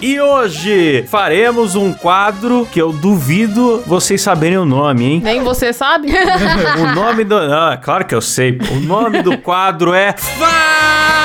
e hoje faremos um quadro que eu duvido vocês saberem o nome, hein? Nem você sabe? o nome do. Ah, claro que eu sei. O nome do quadro é. Fala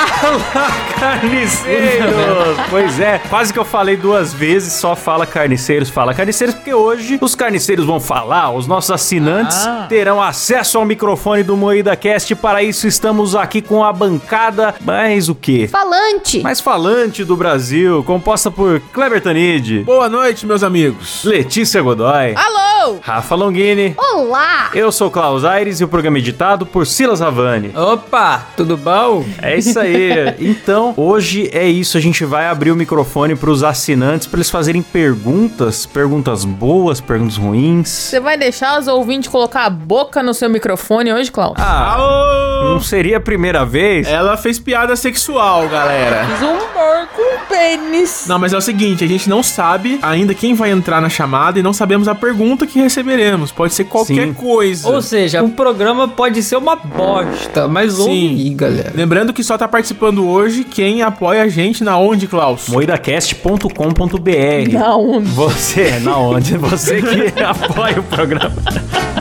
Carniceiros! pois é, quase que eu falei duas vezes, só fala carniceiros, fala carniceiros, porque hoje os carniceiros vão falar, os nossos assinantes ah. terão acesso ao microfone do Moída Cast. Para isso, estamos aqui com a bancada mais o quê? Falante! Mais falante do Brasil, composta por Kleber Tanid. Boa noite, meus amigos. Letícia Godoy. Alô! Rafa Longini. Olá! Eu sou Klaus Aires e o programa é editado por Silas Havani. Opa, tudo bom? É isso aí. Então, hoje é isso. A gente vai abrir o microfone para os assinantes para eles fazerem perguntas, perguntas boas, perguntas ruins. Você vai deixar os ouvintes colocar a boca no seu microfone hoje, Klaus? Ah, Aô! não seria a primeira vez? Ela fez piada sexual, galera. Fiz um humor com pênis. Não, mas é o seguinte, a gente não sabe ainda quem vai entrar na chamada e não sabemos a pergunta que receberemos. Pode ser qualquer Sim. coisa. Ou seja, o programa pode ser uma bosta, mas Sim. ouve galera. Lembrando que só tá participando hoje quem apoia a gente na onde, Klaus? moidacast.com.br Na onde? Você, na onde? Você que apoia o programa.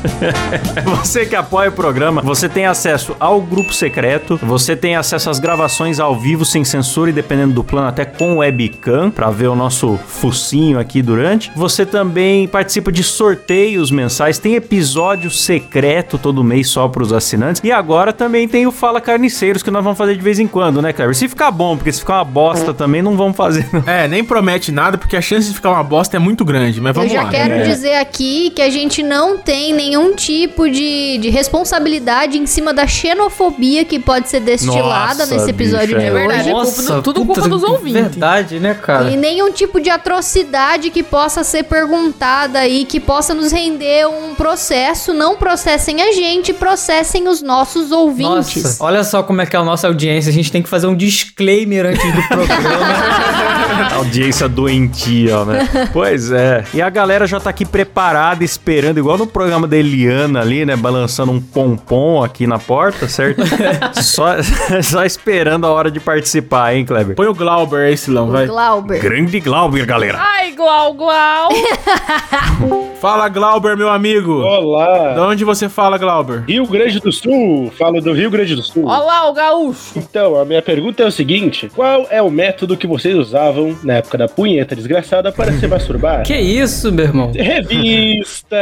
você que apoia o programa, você tem acesso ao grupo secreto, você tem acesso às gravações ao vivo sem censura e dependendo do plano até com webcam para ver o nosso focinho aqui durante. Você também participa de sorteios mensais, tem episódio secreto todo mês só para os assinantes e agora também tem o Fala Carniceiros que nós vamos fazer de vez em quando, né, Cleber? Se ficar bom, porque se ficar uma bosta também não vamos fazer. Não. É, nem promete nada porque a chance de ficar uma bosta é muito grande, mas vamos lá. Eu já lá. quero é. dizer aqui que a gente não tem nenhum tipo de, de responsabilidade em cima da xenofobia que pode ser destilada Nossa, nesse episódio bicho, de é hoje. Verdade, Nossa, culpa, tudo culpa dos ouvintes. Verdade, né, cara? E nenhum tipo de atrocidade que possa ser perguntada aí, que possa nos render um processo. Não processem a gente, processem os nossos ouvintes. Nossa, olha só como é que é a nossa audiência. A gente tem que fazer um disclaimer antes do programa. audiência doentia, né? Pois é. E a galera já tá aqui preparada, esperando, igual no programa da Eliana ali, né? Balançando um pompom aqui na porta, certo? só, só esperando a hora de participar, hein, Kleber? Põe o Glauber aí, Silão, vai. Glauber. Grande Glauber, galera. Ai, Glau, Glau. fala, Glauber, meu amigo. Olá. De onde você fala, Glauber? Rio Grande do Sul. Falo do Rio Grande do Sul. Olá, o gaúcho. Então, a minha pergunta é o seguinte: qual é o método que vocês usavam na época da punheta desgraçada para se masturbar? Que isso, meu irmão? Revista,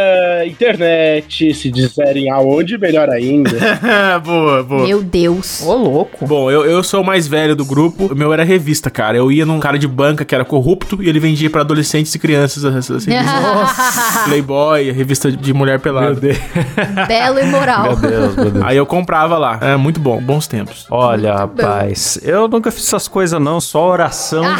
internet, se disserem aonde, melhor ainda. boa, boa. Meu Deus. Ô, louco. Bom, eu, eu sou o mais velho do grupo. O meu era revista, cara. Eu ia num cara de banca que era corrupto e ele vendia para adolescentes e crianças essa revista. Playboy, revista de mulher pelada. Meu Deus. Belo e moral. Meu Deus, meu Deus. Aí eu comprava lá. É muito bom, bons tempos. Olha, muito rapaz, bom. eu nunca fiz essas coisas não, só oração.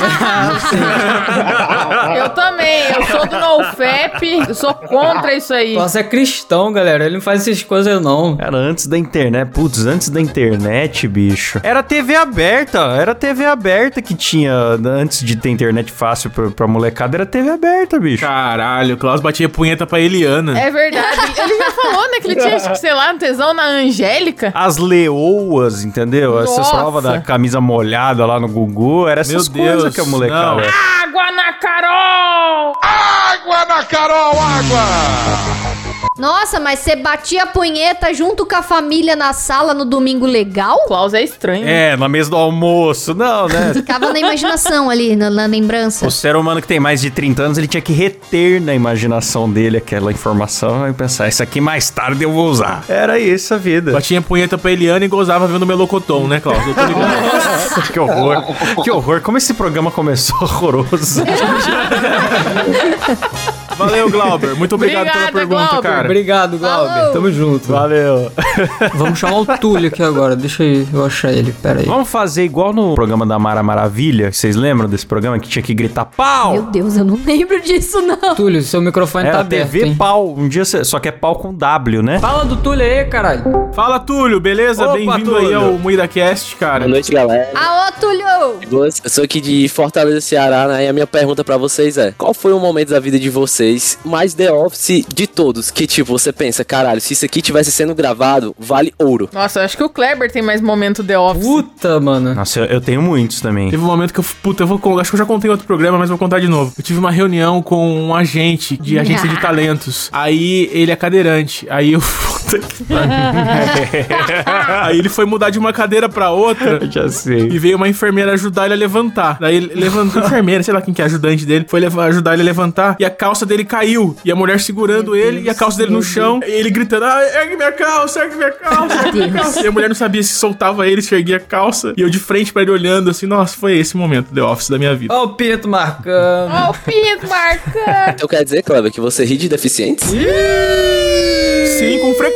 eu também, eu sou do NoFap, eu sou contra isso aí. Nossa, é cristão, galera, ele não faz essas coisas não. Era antes da internet, putz, antes da internet, bicho. Era TV aberta, era TV aberta que tinha, antes de ter internet fácil pra, pra molecada, era TV aberta, bicho. Caralho, o Klaus batia punheta pra Eliana. É verdade, ele já falou, né, que ele tinha, sei lá, um tesão na Angélica. As leoas, entendeu? Nossa. Essas provas da camisa molhada lá no Gugu, era essas Meu coisas Deus, que a molecada... Água na Carol! Água na Carol, água! Nossa, mas você batia a punheta junto com a família na sala no domingo legal? Klaus é estranho. É, na mesa do almoço. Não, né? Ficava na imaginação ali, na, na, lembrança. O ser humano que tem mais de 30 anos, ele tinha que reter na imaginação dele aquela informação e pensar, isso aqui mais tarde eu vou usar. Era isso a vida. Batia a punheta pra Eliana e gozava vendo o Melocoton, né, Klaus? Nossa, que horror. Que horror. Como esse programa começou horroroso. Valeu, Glauber. Muito obrigado Obrigada, pela pergunta, Glauber. cara. Obrigado, Glauber. Falou. Tamo junto. Valeu. Vamos chamar o Túlio aqui agora. Deixa eu achar ele. Pera aí. Vamos fazer igual no programa da Mara Maravilha. Vocês lembram desse programa que tinha que gritar pau? Meu Deus, eu não lembro disso, não. Túlio, seu microfone Era tá aberto. TV hein? pau. Um dia, só que é pau com W, né? Fala do Túlio aí, caralho. Fala, Túlio. Beleza? Bem-vindo aí ao Moída Cast, cara. Boa noite, galera. Aô, Túlio. Eu sou aqui de Fortaleza, Ceará, né? E a minha pergunta pra vocês é: qual foi o momento da vida de vocês? Vocês, mais The Office de todos. Que tipo, você pensa, caralho, se isso aqui tivesse sendo gravado, vale ouro. Nossa, eu acho que o Kleber tem mais momento The Office. Puta, mano. Nossa, eu, eu tenho muitos também. Teve um momento que eu, puta, eu vou, acho que eu já contei em outro programa, mas vou contar de novo. Eu tive uma reunião com um agente de agência de talentos. Aí ele é cadeirante. Aí eu, puta que. Aí ele foi mudar de uma cadeira pra outra. Já sei. E veio uma enfermeira ajudar ele a levantar. Daí ele levantou, enfermeira, sei lá quem que é ajudante dele, foi levar- ajudar ele a levantar e a calça dele caiu. E a mulher segurando ele e a calça dele no chão. E ele gritando: ah, ergue minha calça, ergue minha calça, ergue minha calça. E a mulher não sabia se soltava ele, se erguia a calça. E eu de frente pra ele olhando assim: nossa, foi esse momento The Office da minha vida. Ó o Pinto marcando. Ó, o Pinto marcando. Então quer dizer, Kleber, que você ri de deficientes? Sim, com frequência.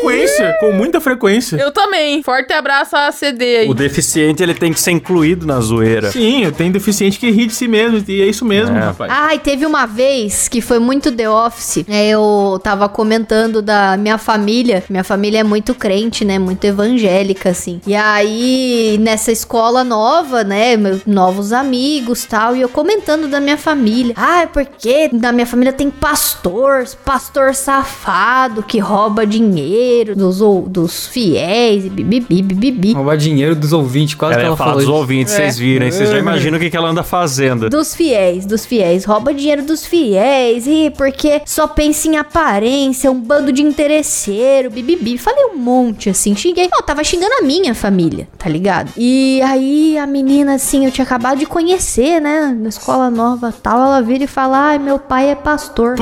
Com muita frequência. Eu também. Forte abraço a CD aí. O deficiente, ele tem que ser incluído na zoeira. Sim, eu tenho deficiente que ri de si mesmo. E é isso mesmo, É. rapaz. Ai, teve uma vez que foi muito The Office. é, Eu tava comentando da minha família. Minha família é muito crente, né? Muito evangélica, assim. E aí, nessa escola nova, né? Meus novos amigos tal. E eu comentando da minha família. Ah, é porque na minha família tem pastor, pastor safado que rouba dinheiro dos, ou- dos fiéis e bibibi, bibibi. Roubar dinheiro dos ouvintes, quase que Ela ia ela falou dos isso. ouvintes, vocês viram, hein? Vocês já imaginam o que, que ela anda fazendo. Dos fiéis, dos fiéis. Rouba dinheiro dos fiéis. E porque só pensa em aparência, um bando de interesseiro, bibibi. Falei um monte assim, xinguei. Não, tava xingando a minha família, tá ligado? E aí a menina, assim, eu tinha acabado de conhecer, né? Na escola nova tal. Ela vira e fala: Ai, meu pai é pastor.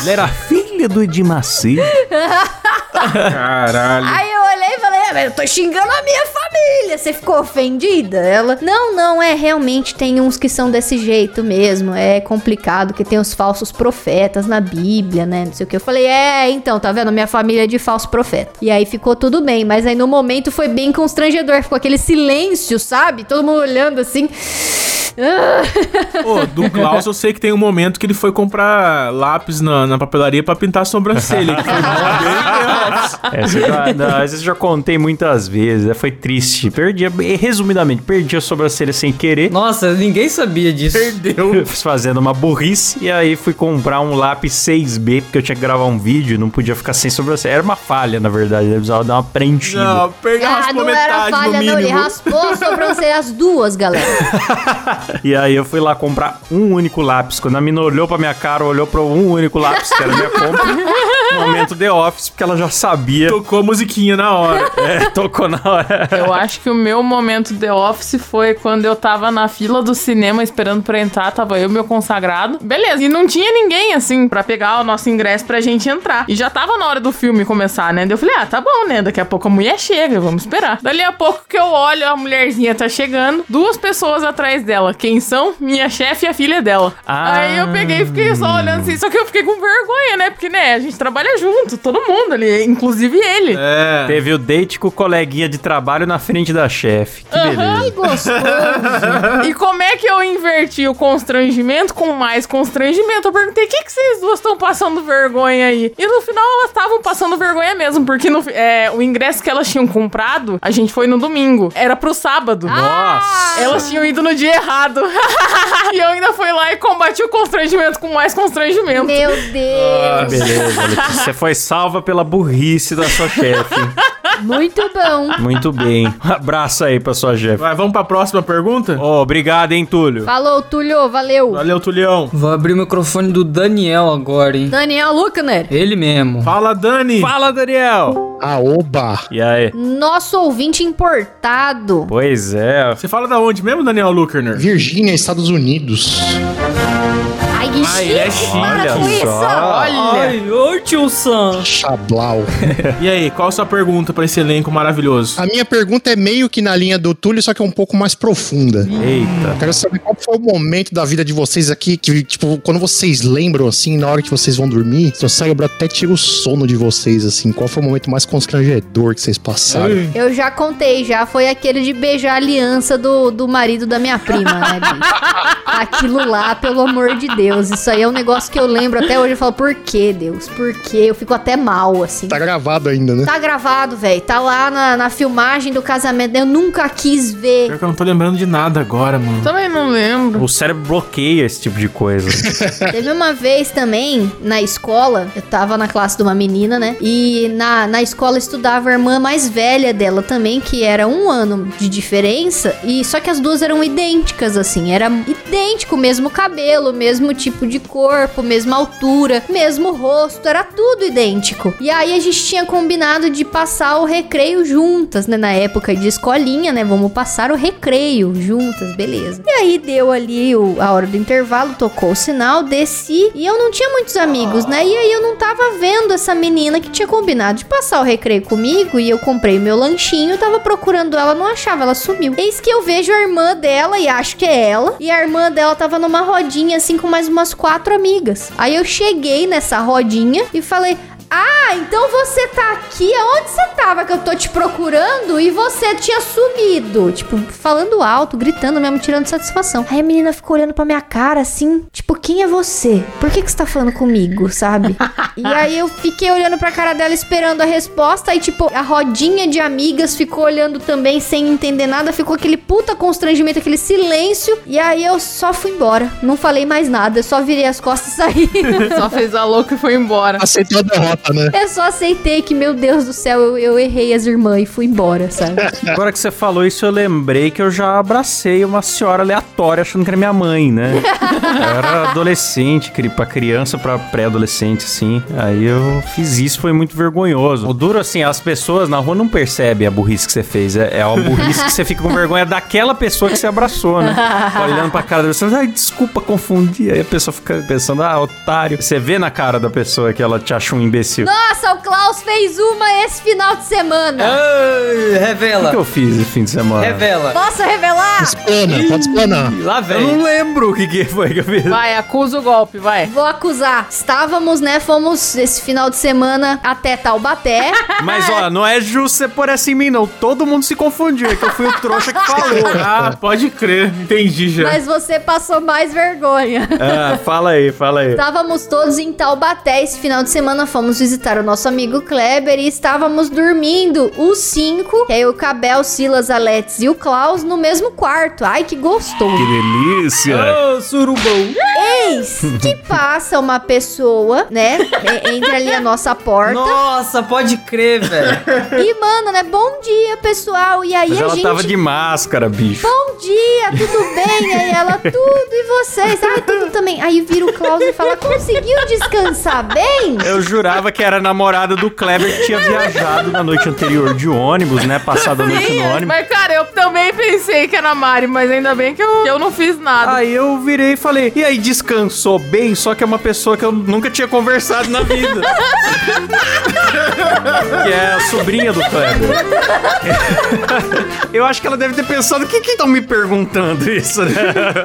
Ela era filha do Edir Macedo. Caralho. Aí eu mas eu tô xingando a minha família. Você ficou ofendida? Ela, não, não, é realmente tem uns que são desse jeito mesmo. É complicado que tem os falsos profetas na Bíblia, né? Não sei o que. Eu falei, é, então, tá vendo? Minha família é de falso profeta. E aí ficou tudo bem, mas aí no momento foi bem constrangedor. Ficou aquele silêncio, sabe? Todo mundo olhando assim. Pô, do Klaus eu sei que tem um momento que ele foi comprar lápis na, na papelaria pra pintar a sobrancelha. que foi Office. Essa já, não, essa eu já contei muitas vezes. é, Foi triste. Perdi, a- resumidamente, perdi a sobrancelha sem querer. Nossa, ninguém sabia disso. Perdeu. Fazendo uma burrice. E aí fui comprar um lápis 6B, porque eu tinha que gravar um vídeo, não podia ficar sem sobrancelha. Era uma falha, na verdade. Eu precisava dar uma preenchida. Não, perdeu, Ah, raspou não era falha, não. Ele raspou a sobrancelha as duas, galera. E aí eu fui lá comprar um único lápis. Quando a mina olhou pra minha cara, olhou pra um único lápis, que era a minha compra. Momento The Office, porque ela já sabia. Tocou a musiquinha na hora. É, tocou na hora. Eu acho que o meu momento The Office foi quando eu tava na fila do cinema esperando pra entrar, tava eu meu consagrado. Beleza, e não tinha ninguém assim pra pegar o nosso ingresso pra gente entrar. E já tava na hora do filme começar, né? Daí eu falei, ah, tá bom, né? Daqui a pouco a mulher chega, vamos esperar. Dali a pouco que eu olho, a mulherzinha tá chegando, duas pessoas atrás dela. Quem são? Minha chefe e a filha dela. Ah. Aí eu peguei e fiquei só olhando assim, só que eu fiquei com vergonha, né? Porque, né, a gente trabalha junto, todo mundo ali, inclusive ele. É. Teve o date com o coleguinha de trabalho na frente da chefe. Que beleza. Gostoso. E como é que eu inverti o constrangimento com mais constrangimento? Eu perguntei, o que, que vocês duas estão passando vergonha aí? E no final elas estavam passando vergonha mesmo, porque no, é, o ingresso que elas tinham comprado, a gente foi no domingo. Era pro sábado. Nossa! Elas tinham ido no dia errado. e eu ainda fui lá e combati o constrangimento com mais constrangimento. Meu Deus. Beleza, Letícia. Você foi salva pela burrice da sua chefe. Muito bom. Muito bem. Um abraço aí pra sua chefe. Vai, vamos pra próxima pergunta? Ô, obrigado, hein, Túlio. Falou, Tulio. Valeu. Valeu, Tulião. Vou abrir o microfone do Daniel agora, hein? Daniel Luckner. Ele mesmo. Fala, Dani. Fala, Daniel. Aoba! E aí? Nosso ouvinte importado. Pois é. Você fala da onde mesmo, Daniel Lukerner? Virgínia, Estados Unidos. Ai, que ele é chique. chique, Para olha com isso. Ai, ô tio Sam. Chablau. E aí, qual a sua pergunta pra esse elenco maravilhoso? A minha pergunta é meio que na linha do Túlio, só que é um pouco mais profunda. Eita. Quero saber qual foi o momento da vida de vocês aqui que, tipo, quando vocês lembram, assim, na hora que vocês vão dormir, seu cérebro até tira o sono de vocês, assim. Qual foi o momento mais constrangedor que vocês passaram? Eu já contei, já foi aquele de beijar a aliança do, do marido da minha prima, né, bicho? Aquilo lá, pelo amor de Deus. Deus, isso aí é um negócio que eu lembro até hoje. Eu falo, por que, Deus? Por quê? Eu fico até mal, assim. Tá gravado ainda, né? Tá gravado, velho. Tá lá na, na filmagem do casamento. Eu nunca quis ver. Pior que eu não tô lembrando de nada agora, mano. Também não lembro. O cérebro bloqueia esse tipo de coisa. Teve uma vez também, na escola, eu tava na classe de uma menina, né? E na, na escola estudava a irmã mais velha dela também, que era um ano de diferença. E só que as duas eram idênticas, assim. Era idêntico, mesmo cabelo, mesmo tipo de corpo, mesma altura, mesmo rosto, era tudo idêntico. E aí a gente tinha combinado de passar o recreio juntas, né? Na época de escolinha, né? Vamos passar o recreio juntas, beleza. E aí deu ali o, a hora do intervalo, tocou o sinal, desci e eu não tinha muitos amigos, né? E aí eu não tava vendo essa menina que tinha combinado de passar o recreio comigo e eu comprei meu lanchinho, tava procurando ela, não achava, ela sumiu. Eis que eu vejo a irmã dela e acho que é ela, e a irmã dela tava numa rodinha assim com mais umas quatro amigas. Aí eu cheguei nessa rodinha e falei: ah, então você tá aqui. Aonde você tava que eu tô te procurando e você tinha sumido? Tipo, falando alto, gritando mesmo, tirando satisfação. Aí a menina ficou olhando pra minha cara assim, tipo, quem é você? Por que que você tá falando comigo, sabe? e aí eu fiquei olhando pra cara dela esperando a resposta e tipo, a rodinha de amigas ficou olhando também sem entender nada, ficou aquele puta constrangimento, aquele silêncio. E aí eu só fui embora. Não falei mais nada, eu só virei as costas e saí. Só fez a louca e foi embora. Aceitou a derrota, né? Eu só aceitei que, meu Deus do céu, eu, eu errei as irmãs e fui embora, sabe? Agora que você falou isso, eu lembrei que eu já abracei uma senhora aleatória achando que era minha mãe, né? Eu era adolescente, pra criança, pra pré-adolescente, assim. Aí eu fiz isso, foi muito vergonhoso. O duro, assim, as pessoas na rua não percebem a burrice que você fez. É, é a burrice que você fica com vergonha daquela pessoa que você abraçou, né? Olhando pra cara da pessoa, ai, desculpa, confundi. Aí a pessoa fica pensando, ah, otário. Você vê na cara da pessoa que ela te acha um imbecil. Nossa, o Klaus fez uma esse final de semana. Ai, O que, revela. eu fiz esse fim de semana? Revela. Posso revelar? Explana, pode explanar. Ih, Lá Eu vem. não lembro o que, que foi que eu fiz. Vai, acusa o golpe, vai. Vou acusar. Estávamos, né? Fomos esse final de semana até Taubaté. Mas ó, não é justo você pôr essa em mim, não. Todo mundo se confundiu. É que eu fui o trouxa que falou. Ah, pode crer. Entendi já. mas você passou mais vergonha. Ah, fala aí, fala aí. Estávamos todos em Taubaté esse final de semana. Fomos visitar o nosso amigo Kleber e estávamos dormindo os cinco, que é o Cabel, Silas, Alex e o Klaus, no mesmo quarto. Ai, que gostoso. Que delícia. Ô, surubão. Eis que passa uma pessoa, né? e- Entra ali a nossa porta. Nossa, pode crer, velho. E, mano, né? Bom dia, pessoal. E aí Mas a ela gente. tava de máscara, bicho. Bom dia, tudo bem? Aí ela, tudo, e vocês? Ah, tudo também. Aí vira o Klaus e fala: conseguiu descansar bem? Eu jurava que era a namorada do Kleber que tinha viajado na noite anterior de ônibus, né? Passado a noite no ônibus. Mas, cara, eu também pensei que era a Mari, mas ainda bem que eu, que eu não fiz nada. Aí eu virei e falei, e aí, descansou bem? Só que é uma pessoa que eu nunca tinha conversado na vida. que é a sobrinha do Kleber. eu acho que ela deve ter pensado, o que que estão me perguntando isso, né?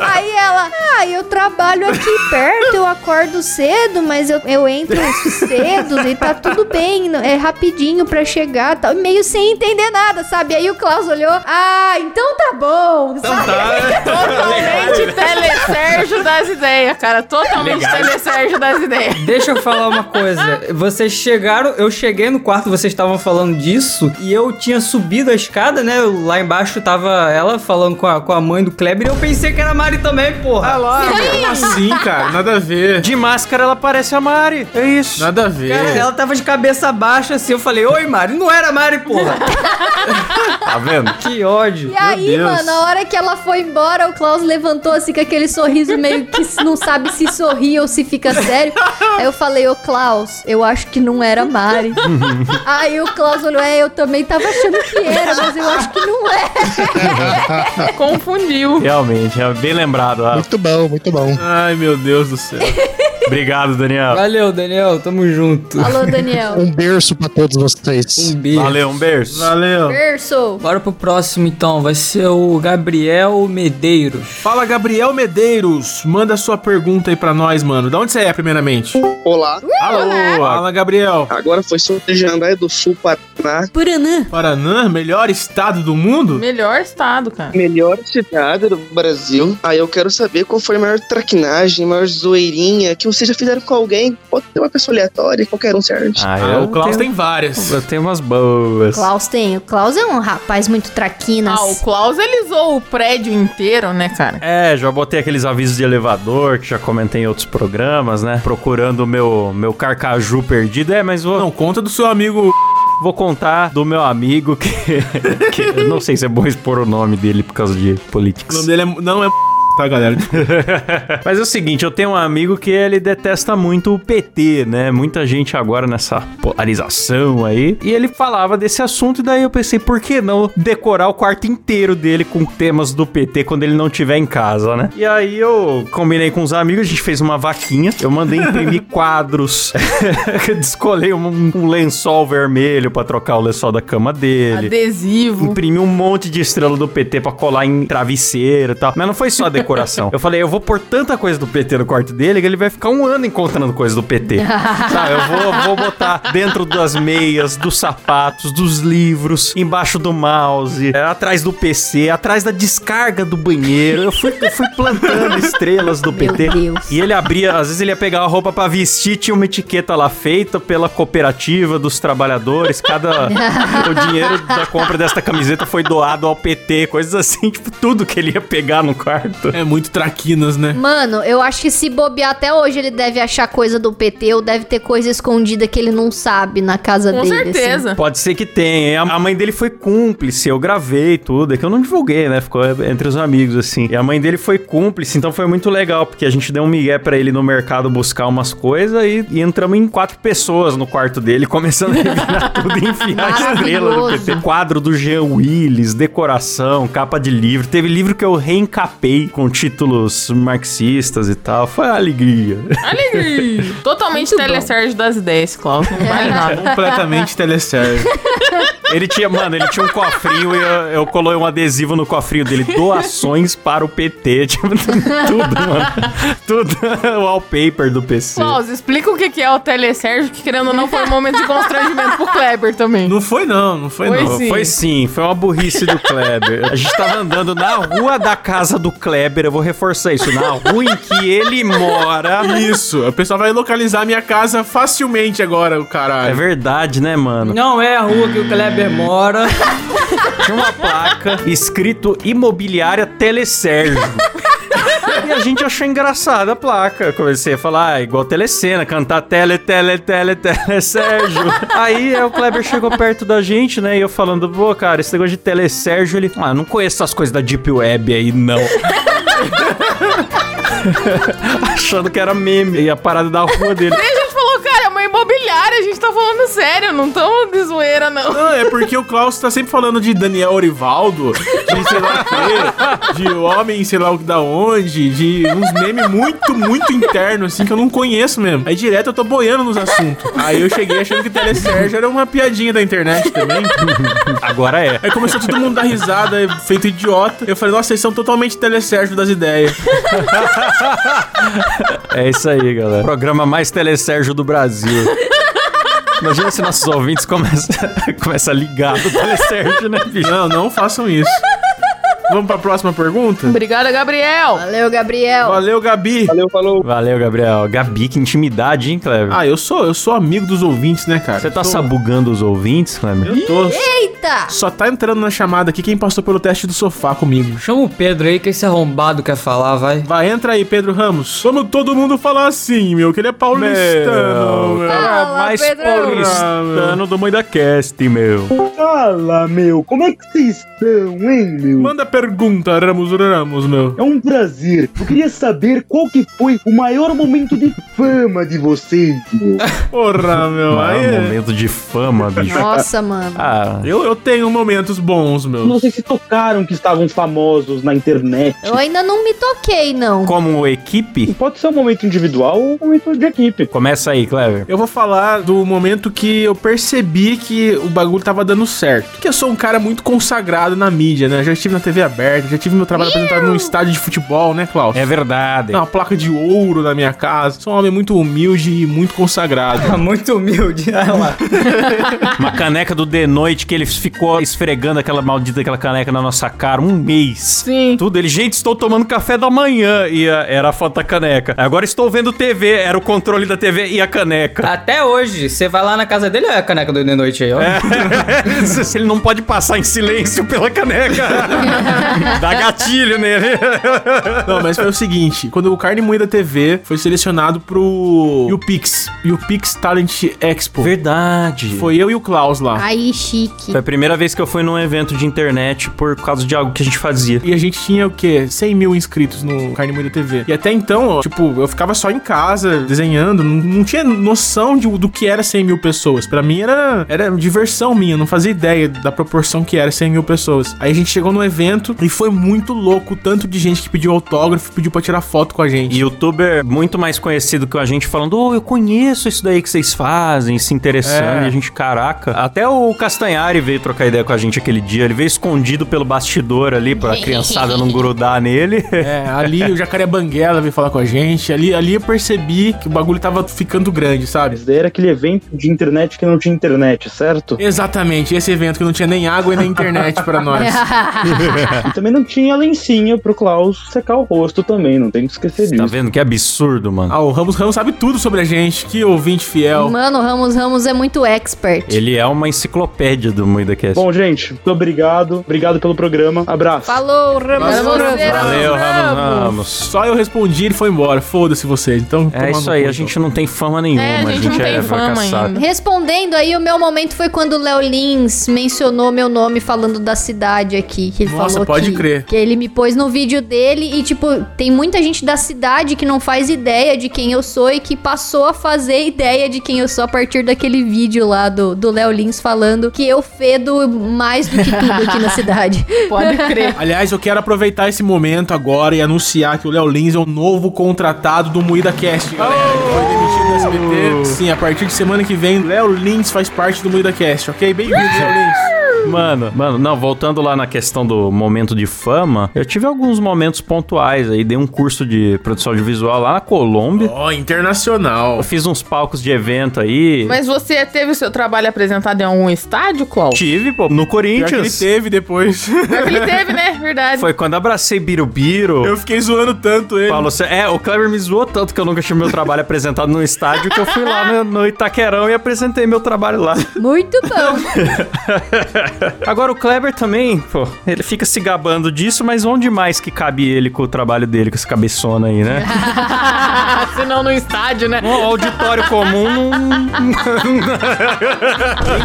Aí ela, ah, eu trabalho aqui perto, eu acordo cedo, mas eu, eu entro cedo e tá tudo bem, é rapidinho pra chegar, tal. meio sem entender nada, sabe? Aí o Klaus olhou, ah, então tá bom, sabe? Totalmente telesérgio das ideias, cara. Totalmente telesérgio das ideias. Deixa eu falar uma coisa. Vocês chegaram, eu cheguei no quarto, vocês estavam falando disso, e eu tinha subido a escada, né? Lá embaixo tava ela falando com a, com a mãe do Kleber, e eu pensei que era a Mari também, porra. lá, como assim, cara? Nada a ver. De máscara ela parece a Mari. É isso. Nada a ver. Cara, ela tava de cabeça baixa assim, eu falei, oi Mari, não era Mari, porra. Tá vendo? que ódio. E aí, Deus. mano, na hora que ela foi embora, o Klaus levantou assim com aquele sorriso meio que não sabe se sorri ou se fica sério. Aí eu falei, ô Klaus, eu acho que não era Mari. aí o Klaus olhou, é, eu também tava achando que era, mas eu acho que não é. Confundiu. Realmente, é bem lembrado. ah. Muito bom, muito bom. Ai, meu Deus do céu. Obrigado, Daniel. Valeu, Daniel. Tamo junto. Alô, Daniel. Um berço pra todos vocês. Um beijo. Valeu, um berço. Valeu. Verso. Bora pro próximo então. Vai ser o Gabriel Medeiros. Fala, Gabriel Medeiros. Manda sua pergunta aí pra nós, mano. Da onde você é, primeiramente? Olá, Alô, fala, Gabriel. agora foi sobre Jandaia do Sul, Paraná. Puranã. Paraná, melhor estado do mundo? Melhor estado, cara. Melhor cidade do Brasil. Aí eu quero saber qual foi a maior traquinagem, a maior zoeirinha que vocês já fizeram com alguém. Pode ter uma pessoa aleatória, qualquer um serve. Ah, Ah, o Klaus tenho- tem várias. Eu tenho umas boas. Klaus tem. O Klaus é um rapaz muito traquinas. Ah, o Klaus ele zoou o prédio inteiro, né, cara? É, já botei aqueles avisos de elevador que já comentei em outros programas, né? Procurando o meu, meu carcaju perdido. É, mas vou, Não, conta do seu amigo. vou contar do meu amigo que, que. eu Não sei se é bom expor o nome dele por causa de O politics. nome dele é, não é. Tá, galera? Mas é o seguinte, eu tenho um amigo que ele detesta muito o PT, né? Muita gente agora nessa polarização aí. E ele falava desse assunto e daí eu pensei, por que não decorar o quarto inteiro dele com temas do PT quando ele não estiver em casa, né? E aí eu combinei com os amigos, a gente fez uma vaquinha. Eu mandei imprimir quadros. Descolei um, um lençol vermelho pra trocar o lençol da cama dele. Adesivo. Imprimi um monte de estrela do PT pra colar em travesseiro e tal. Mas não foi só a decoração. eu falei, eu vou pôr tanta coisa do PT no quarto dele que ele vai ficar um ano encontrando coisa do PT. Sabe, eu vou, vou botar dentro das meias, dos sapatos, dos livros, embaixo do mouse, é, atrás do PC, atrás da descarga do banheiro. Eu fui, eu fui plantando estrelas do Meu PT. Deus. E ele abria, às vezes ele ia pegar a roupa pra vestir, tinha uma etiqueta lá feita pela cooperativa dos trabalhadores. Cada o dinheiro da compra desta camiseta foi doado ao PT, coisas assim, tipo, tudo que ele ia pegar no quarto. É muito traquinas, né? Mano, eu acho que se bobear até hoje ele deve achar coisa do PT ou deve ter coisa escondida que ele não sabe na casa Com dele. assim. certeza. Pode ser que tenha. A mãe dele foi cúmplice, eu gravei tudo. É que eu não divulguei, né? Ficou entre os amigos, assim. E a mãe dele foi cúmplice, então foi muito legal, porque a gente deu um migué pra ele no mercado buscar umas coisas e, e entramos em quatro pessoas no quarto dele, começando a revirar tudo e enfiar estrela do. PT. Quadro do Jean Willis, decoração, capa de livro. Teve livro que eu reencapei com títulos marxistas e tal. Foi alegria. Alegria. Totalmente telesérgio das ideias, Klaus. Não vale nada. Completamente teleserve. Ele tinha, mano, ele tinha um cofrinho e eu, eu colei um adesivo no cofrinho dele. Doações para o PT. Tipo, tudo, mano. Tudo. O wallpaper do PC. Klaus, explica o que que é o telesérgio, que querendo ou não foi um momento de constrangimento pro Kleber também. Não foi, não. Não foi, Foi não. sim. Foi sim, foi uma burrice do Kleber. A gente tava andando na rua da casa do Kleber, eu vou reforçar isso, na rua em que ele mora. Isso. O pessoal vai localizar a minha casa facilmente agora, o É caralho. verdade, né, mano? Não é a rua que o Kleber mora. Tinha uma placa escrito Imobiliária Telesérgio. E a gente achou engraçada a placa. Eu comecei a falar, ah, igual telecena, cantar tele, tele, tele, tele, Sérgio. Aí é, o Kleber chegou perto da gente, né? E eu falando, pô, cara, esse negócio de tele Sérgio, ele, ah, não conheço essas coisas da Deep Web aí, não. Achando que era meme e a parada da rua dele. E a gente falou, cara, é imobiliária, a gente tá falando sério, não tamo de zoeira, não. Não, é porque o Klaus tá sempre falando de Daniel Orivaldo, de sei lá o quê, de homem sei lá o que da onde, de uns memes muito, muito internos, assim, que eu não conheço mesmo. Aí direto eu tô boiando nos assuntos. Aí eu cheguei achando que Telesérgio era uma piadinha da internet também. Agora é. Aí começou todo mundo a dar risada, feito idiota. Eu falei, nossa, vocês são totalmente Telesérgio das ideias. É isso aí, galera. Programa mais telesérgio do Brasil. Imagina se nossos ouvintes começam começa a ligar do telesérgio, né, bicho? Não, não façam isso. Vamos pra próxima pergunta? Obrigada, Gabriel. Valeu, Gabriel. Valeu, Gabi. Valeu, falou. Valeu, Gabriel. Gabi, que intimidade, hein, Kleber? Ah, eu sou, eu sou amigo dos ouvintes, né, cara? Você tá tô- sabugando os ouvintes, Kleber? Eu tô. Eita! Só tá entrando na chamada aqui quem passou pelo teste do sofá comigo. Chama o Pedro aí que esse arrombado quer falar, vai. Vai, entra aí, Pedro Ramos. Vamos todo mundo falar assim, meu, que ele é paulistano, meu. cara Fala, mais Pedrão. paulistano do Mãe da Cast, meu. Fala, meu, como é que vocês estão, hein, meu? Manda pergunta, Ramos Ramos, meu. É um prazer. Eu queria saber qual que foi o maior momento de fama de vocês, meu. Porra, meu. Maior Aí, é- momento de fama, bicho. Nossa, mano. Ah, eu, eu tenho momentos bons, meu. Não sei se tocaram que estavam famosos na internet. Eu ainda não me toquei, não. como equipe? Pode ser um momento individual ou um momento de equipe. Começa aí, Clever. Eu vou falar do momento que eu percebi que o bagulho tava dando certo. Porque eu sou um cara muito consagrado na mídia, né? Já estive na TV aberta, já tive meu trabalho apresentado num estádio de futebol, né, Klaus? É verdade. Tem uma placa de ouro na minha casa. Sou um homem muito humilde e muito consagrado. Muito humilde. Olha lá. Uma caneca do The Noite que ele ficou esfregando aquela maldita aquela caneca na nossa cara um mês. Sim. Tudo. Ele, gente, estou tomando café da manhã. E a- era a foto da caneca. Agora estou vendo TV. Era o controle da TV e a caneca. Até hoje, você vai lá na casa dele, olha a caneca do de noite aí, ó. Se ele não pode passar em silêncio pela caneca. Dá gatilho nele. Não, mas foi o seguinte: quando o Carne Moída TV foi selecionado pro YouPix, YouPix Talent Expo. Verdade. Foi eu e o Klaus lá. Aí, chique. Foi a primeira vez que eu fui num evento de internet por causa de algo que a gente fazia. E a gente tinha o quê? 100 mil inscritos no Carne Moída TV. E até então, ó, tipo, eu ficava só em casa desenhando, não, não tinha noção de- do que era 100 mil pessoas. Pra mim era, era diversão minha, não fazia ideia da proporção que era 100 mil pessoas. Aí a gente chegou no evento e foi muito louco o tanto de gente que pediu autógrafo, pediu pra tirar foto com a gente. Youtuber muito mais conhecido que a gente falando, ô, eu conheço isso daí que vocês fazem, se interessando. É. E a gente, caraca. Até o Castanhari veio trocar ideia com a gente aquele dia. Ele veio escondido pelo bastidor ali pra criançada não grudar nele. É, ali o Jacaré Banguela veio falar com a gente. Ali, ali eu percebi que o bagulho tava ficando grande, sabe? Esse daí era aquele evento de internet que não tinha internet, certo? Exatamente, esse evento que não tinha nem água e nem internet pra nós. E também não tinha lencinha pro Klaus secar o rosto também, não tem que esquecer Tá disso. vendo que absurdo, mano? Ah, o Ramos Ramos sabe tudo sobre a gente. Que ouvinte fiel. Mano, o Ramos Ramos é muito expert. Ele é uma enciclopédia do MuidaCast. Bom, gente, muito obrigado. Obrigado pelo programa. Abraço. Falou, Ramos Valeu, Ramos. Valeu, Ramos Ramos. Só eu respondi e ele foi embora. Foda-se vocês. Então, É isso aí, a gente não tem fama nenhuma. É, a gente não tem é fama fracassado. ainda. Respondendo aí, o meu momento foi quando o Léo Lins mencionou meu nome falando da cidade aqui. Que ele Nossa, falou pode que, crer. que ele me pôs no vídeo dele e, tipo, tem muita gente da cidade que não faz ideia de quem eu sou e que passou a fazer ideia de quem eu sou a partir daquele vídeo lá do do Léo Lins falando que eu fedo mais do que tudo aqui na cidade. Pode crer. Aliás, eu quero aproveitar esse momento agora e anunciar que o Léo Lins é o novo contratado do Moída Cast, galera. Ele demitido do SBT. Sim, a partir de semana que vem, Léo Lins faz parte do Moída Cast, ok? Bem-vindo, Léo Lins. Mano, mano, não, voltando lá na questão do momento de fama, eu tive alguns momentos pontuais aí, dei um curso de produção audiovisual lá na Colômbia. Ó, internacional. Eu fiz uns palcos de evento aí. Mas você teve o seu trabalho apresentado em algum estádio, Klaus? Tive, pô, no Pior que ele Corinthians. teve depois. Pior que ele teve, né? Verdade. Foi quando abracei Birubiru. Eu fiquei zoando tanto ele. Paulo, é, o Kleber me zoou tanto que eu nunca tive meu trabalho apresentado no estádio que eu fui lá no, no Itaquerão e apresentei meu trabalho lá. Muito bom. Agora o Kleber também, pô, ele fica se gabando disso, mas onde mais que cabe ele com o trabalho dele, com essa cabeçona aí, né? Se não no estádio, né? Um auditório comum não.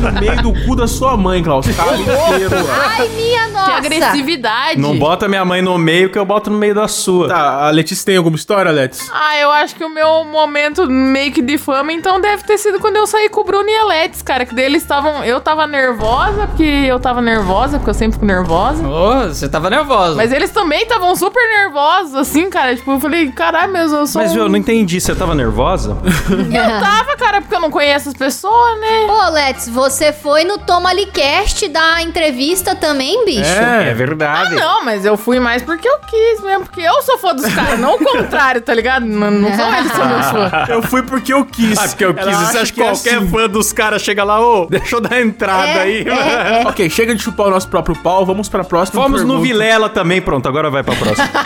No meio do cu da sua mãe, Klaus. Cara inteiro. Ai, minha Que nossa. agressividade. Não bota minha mãe no meio que eu boto no meio da sua. Tá, a Letícia tem alguma história, Letícia? Ah, eu acho que o meu momento meio que de fama, então, deve ter sido quando eu saí com o Bruno e a Letis, cara. Que daí eles estavam. Eu tava nervosa, porque eu tava nervosa, porque eu sempre fico nervosa. Ô, você tava nervosa. Mas eles também estavam super nervosos, assim, cara. Tipo, eu falei, caralho, meu, eu sou. Mas um- eu não entendi, você tava nervosa? Eu tava, cara, porque eu não conheço as pessoas, né? Ô, Let's, você foi no Toma Cast dar entrevista também, bicho? É verdade. Não, mas eu fui mais porque eu quis mesmo, porque eu sou fã dos caras, não o contrário, tá ligado? Não, não são eles que são meus fãs. Eu fui porque eu quis. Ah, porque eu Ela quis. Você acha que é qualquer assim. fã dos caras chega lá, ô, deixa eu dar a entrada É, aí. é, Ok, chega de chupar o nosso próprio pau, vamos pra próxima Vamos no pergunta. Vilela também, pronto, agora vai pra próxima.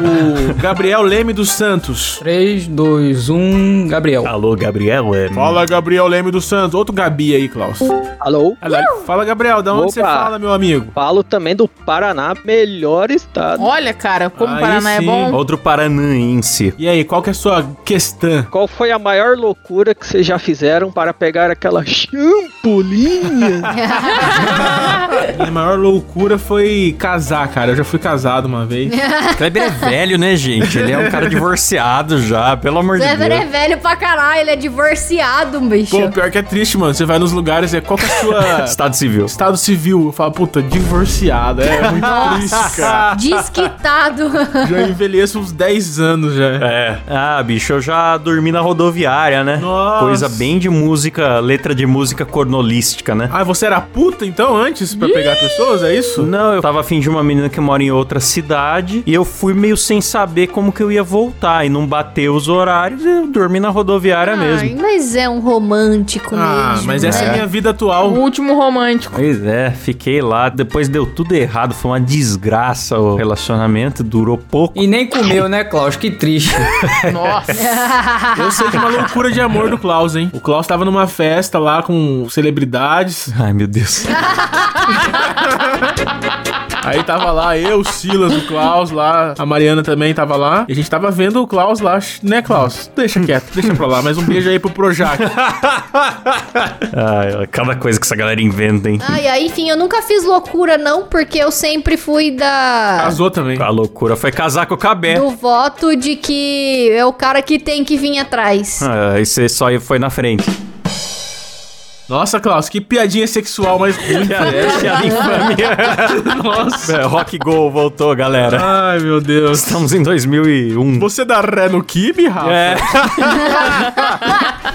O Gabriel Leme dos Santos. 3, 2, 1, Gabriel. Alô, Gabriel. É... Fala, Gabriel Leme dos Santos. Outro Gabi aí, Klaus. Alô? Fala, Gabriel, da onde Opa. você fala, meu amigo? Falo também do Paraná, melhor estado. Olha, cara, como o Paraná é sim. bom. Outro paranaense. E aí, qual que é a sua questão? Qual foi a maior loucura que vocês já fizeram para pegar aquela champolinha? Minha maior loucura foi casar, cara. Eu já fui casado uma vez. Kleber é velho, né, gente? Ele é um cara divorciado já, pelo amor de Kleber Deus. é velho pra caralho, ele é divorciado, bicho. Pô, pior que é triste, mano. Você vai nos lugares e é qual que é a sua... Estado civil. Estado civil. Eu falo, puta, divorciado. É muito triste, cara. Desquitado. Já envelheço uns 10 anos já. É. Ah, bicho, eu já dormi na rodoviária, né? Nossa. Coisa bem de música, letra de música cornolística, né? Ah, você era puta então antes pra pegar pessoas? É isso? Não, eu tava afim de uma menina que mora em outra cidade e eu fui meio sem saber como que eu ia voltar e não bateu os horários e eu dormi na rodoviária Ai, mesmo. mas é um romântico Ah, mesmo. mas essa é a É. minha vida O atual. último romântico. Pois é, fiquei lá, depois deu tudo errado, foi uma desgraça o relacionamento, durou pouco. E nem comeu, né, Klaus? Que triste. Nossa. Eu sei que é uma loucura de amor do Klaus, hein? O Klaus tava numa festa lá com celebridades. Ai, meu Deus. Aí tava lá eu, o Silas, o Klaus lá, a Mariana também tava lá. E a gente tava vendo o Klaus lá, né, Klaus? Deixa quieto, deixa pra lá. Mas um beijo aí pro Projac. Ai, cada coisa que essa galera inventa, hein? Ai, ai, enfim, eu nunca fiz loucura, não, porque eu sempre fui da. Casou também. A loucura foi casar com o Cabé. Do voto de que é o cara que tem que vir atrás. Ah, Aí você só foi na frente. Nossa, Klaus, que piadinha sexual mais ruim. Piada infame. Nossa. É, Rock Go voltou, galera. Ai, meu Deus. Estamos em 2001. Você dá ré no kibe, Rafa? É.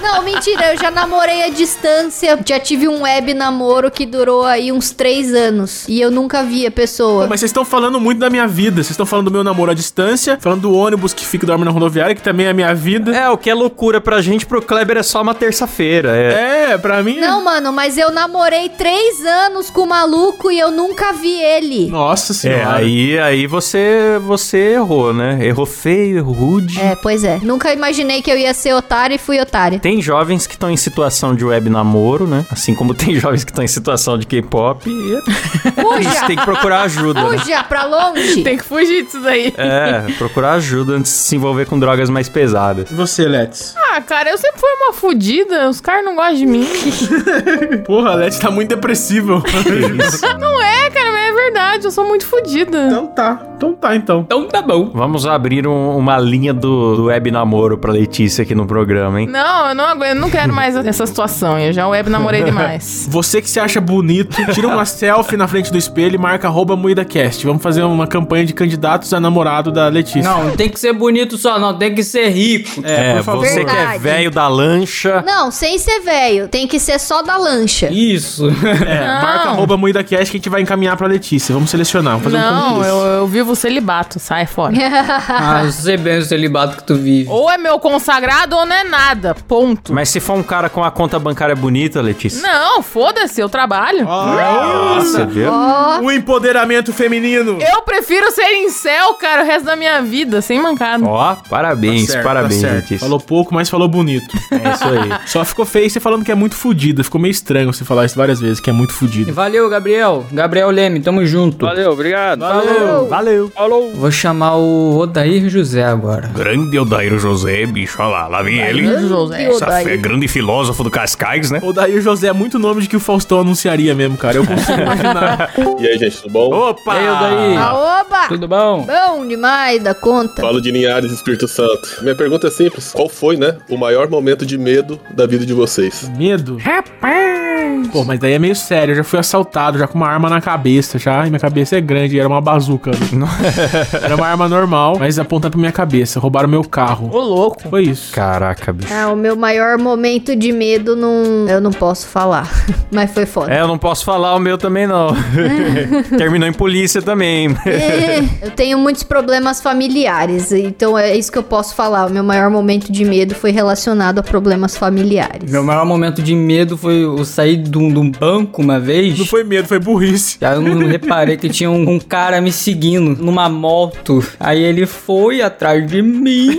Não, mentira, eu já namorei à distância. Já tive um web namoro que durou aí uns três anos. E eu nunca vi a pessoa. Mas vocês estão falando muito da minha vida. Vocês estão falando do meu namoro à distância, falando do ônibus que fica e dorme na rodoviária, que também é a minha vida. É, o que é loucura pra gente, pro Kleber é só uma terça-feira. É. É, pra mim. Não, mano, mas eu namorei três anos com o maluco e eu nunca vi ele. Nossa É, senhora. aí, aí você, você errou, né? Errou feio, errou rude. É, pois é. Nunca imaginei que eu ia ser otário e fui otária. Tem jovens que estão em situação de web namoro, né? Assim como tem jovens que estão em situação de K-pop. E gente Fuja! tem que procurar ajuda, né? Fuja pra longe! Tem que fugir disso daí. É, procurar ajuda antes de se envolver com drogas mais pesadas. E você, Let's? Ah, cara, eu sempre fui uma fudida. Os caras não gostam de mim. Porra, a Let's tá muito depressível. não é, é verdade. Eu sou muito fudida. então tá. Então tá, então. Então tá bom. Vamos abrir um- uma linha do, do web namoro pra Letícia aqui no programa, hein? Não, eu não aguento. Eu não quero mais essa situação. Eu já web namorei demais. Você que se acha bonito, tira uma selfie na frente do espelho e marca arroba MoídaCast. Vamos fazer uma campanha de candidatos a namorado da Letícia. Não, não tem que ser bonito só, não. Tem que ser rico. É, por favor. você que é Verdade. velho da lancha. Não, sem ser velho. Tem que ser só da lancha. Isso. É, Não. marca arroba MoídaCast que a gente vai encaminhar pra Letícia. Vamos selecionar, vamos fazer um Não, concurso. eu, eu vivo o celibato. Sai fora. ah, eu sei bem o celibato que tu vive. Ou é meu consagrado ou não é nada. Ponto. Mas se for um cara com a conta bancária bonita, Letícia. Não, foda-se, eu trabalho. Nossa, viu? Ó, O empoderamento feminino. Eu prefiro ser em céu, cara, o resto da minha vida, sem mancada. Ó, parabéns, Tá certo, parabéns, tá. Letícia. Falou pouco, mas falou bonito. É isso aí. Só ficou feio você falando que é muito fudida. Ficou meio estranho você falar isso várias vezes, que é muito fudido. Valeu, Gabriel. Gabriel Leme, tamo junto. Valeu, obrigado. Valeu. Valeu. Falou. Vou chamar o Odair José agora. Grande Odair José, bicho, olha lá, lá vem ele. José. Essa fé, grande filósofo do Cascais, né? O Daí José é muito nome de que o Faustão anunciaria mesmo, cara. Eu consigo imaginar. E aí, gente, tudo bom? Opa! E aí, Odair? Ah, oba! Tudo bom? Bom demais da conta. Falo de Linhares Espírito Santo. Minha pergunta é simples. Qual foi, né, o maior momento de medo da vida de vocês? Medo? Pô, mas daí é meio sério. Eu já fui assaltado, já com uma arma na cabeça, já. E minha cabeça é grande, era uma bazuca. era uma arma normal, mas apontando pra minha cabeça. Roubaram meu carro. Ô, louco. Foi isso. Caraca, bicho. Ah, o meu maior momento de medo não. Eu não posso falar. Mas foi foda. É, eu não posso falar o meu também, não. Terminou em polícia também. É, eu tenho muitos problemas familiares, então é isso que eu posso falar. O meu maior momento de medo foi relacionado a problemas familiares. Meu maior momento de medo foi eu sair de um, de um banco uma vez. Não foi medo, foi burrice. Aí eu não reparei que tinha um, um cara me seguindo numa moto. Aí ele foi atrás de mim.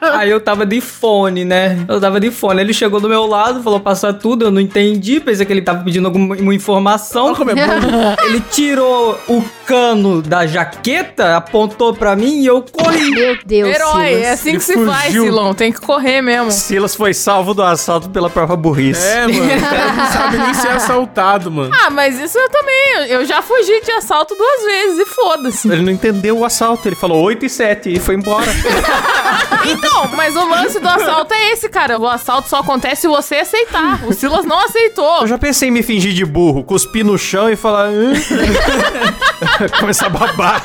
Aí eu tava de fone, né? Eu tava de fone. Ele chegou do meu lado, falou passar tudo. Eu não entendi. Pensei que ele tava pedindo alguma uma informação. É. Ele tirou o cano da jaqueta, apontou pra mim e eu corri. Meu Deus, Herói, Silas. é assim Ele que se faz, fugiu. Silon. Tem que correr mesmo. Silas foi salvo do assalto pela própria burrice. É, mano. O cara não sabe nem ser assaltado, mano. Ah, mas isso eu também. Eu já fugi de assalto duas vezes e foda-se. Ele não entendeu o assalto, ele falou 8 e 7 e foi embora. Então, mas o lance do assalto é esse, cara. O assalto só acontece se você aceitar. O Silas não aceitou. Eu já pensei em me fingir de burro, cuspir no chão e falar. Começar a babar.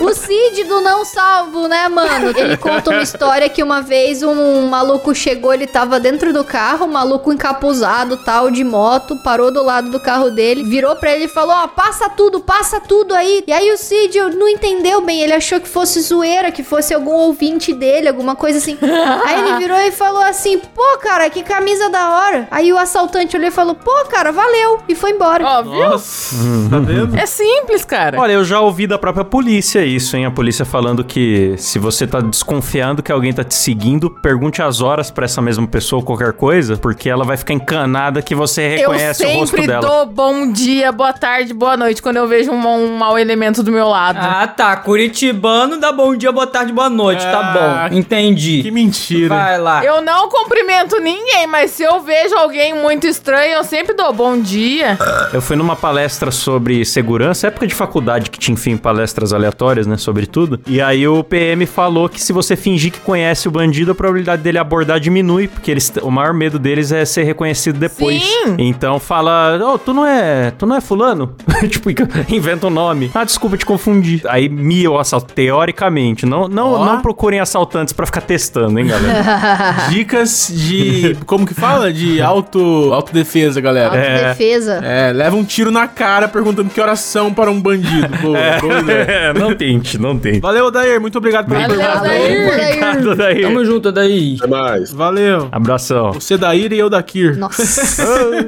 O Cid do Não Salvo, né, mano? Ele conta uma história que uma vez um maluco chegou, ele tava dentro do carro, um maluco encapuzado, tal, de moto, parou do lado do carro dele, virou pra ele e falou, ó, passa tudo, passa tudo aí. E aí o Cid não entendeu bem, ele achou que fosse zoeira, que fosse algum ouvinte dele, alguma coisa assim. aí ele virou e falou assim, pô, cara, que camisa da hora. Aí o assaltante olhou e falou, pô, cara, valeu. E foi embora. Ó, viu? Nossa, tá vendo? É simples, cara. Olha, eu já ouvi da própria polícia isso, hein? A polícia falando que se você tá desconfiando que alguém tá te seguindo, pergunte as horas pra essa mesma pessoa ou qualquer coisa, porque ela vai ficar encanada que você reconhece o rosto sempre dela. dou bom dia, boa tarde, boa noite quando eu vejo um, um mau elemento do meu lado. Ah, tá. Curitibano dá bom dia, boa tarde, boa noite. Ah, tá bom. Entendi. Que mentira. Vai lá. Eu não cumprimento ninguém, mas se eu vejo alguém muito estranho, eu sempre dou bom dia. Eu fui numa palestra sobre segurança, época de faculdade que tinha, enfim, palestras aleatórias, né, sobre tudo. E aí o PM falou que se você fingir que conhece o bandido, a probabilidade dele abordar diminui, porque eles, o maior medo deles é ser reconhecido depois. Sim. Então fala, ô, tu não é, tu não é fulano? tipo, inventa um nome. Ah, desculpa te confundir. Aí mia o assalto, teoricamente. Não, não, Ó. não procurem assaltantes pra ficar testando, hein, galera. Dicas de. Como que fala? De auto, autodefesa, galera. Autodefesa. É, leva um tiro na cara perguntando que oração para um bandido. Boa, boa ideia. É, não tente, não tente. Valeu, Dair. Muito obrigado pela Valeu, pergunta. Dair. Obrigado, daí. Tamo junto daí. Até mais. Valeu. Abração. Você Dair e eu Dakir. Nossa.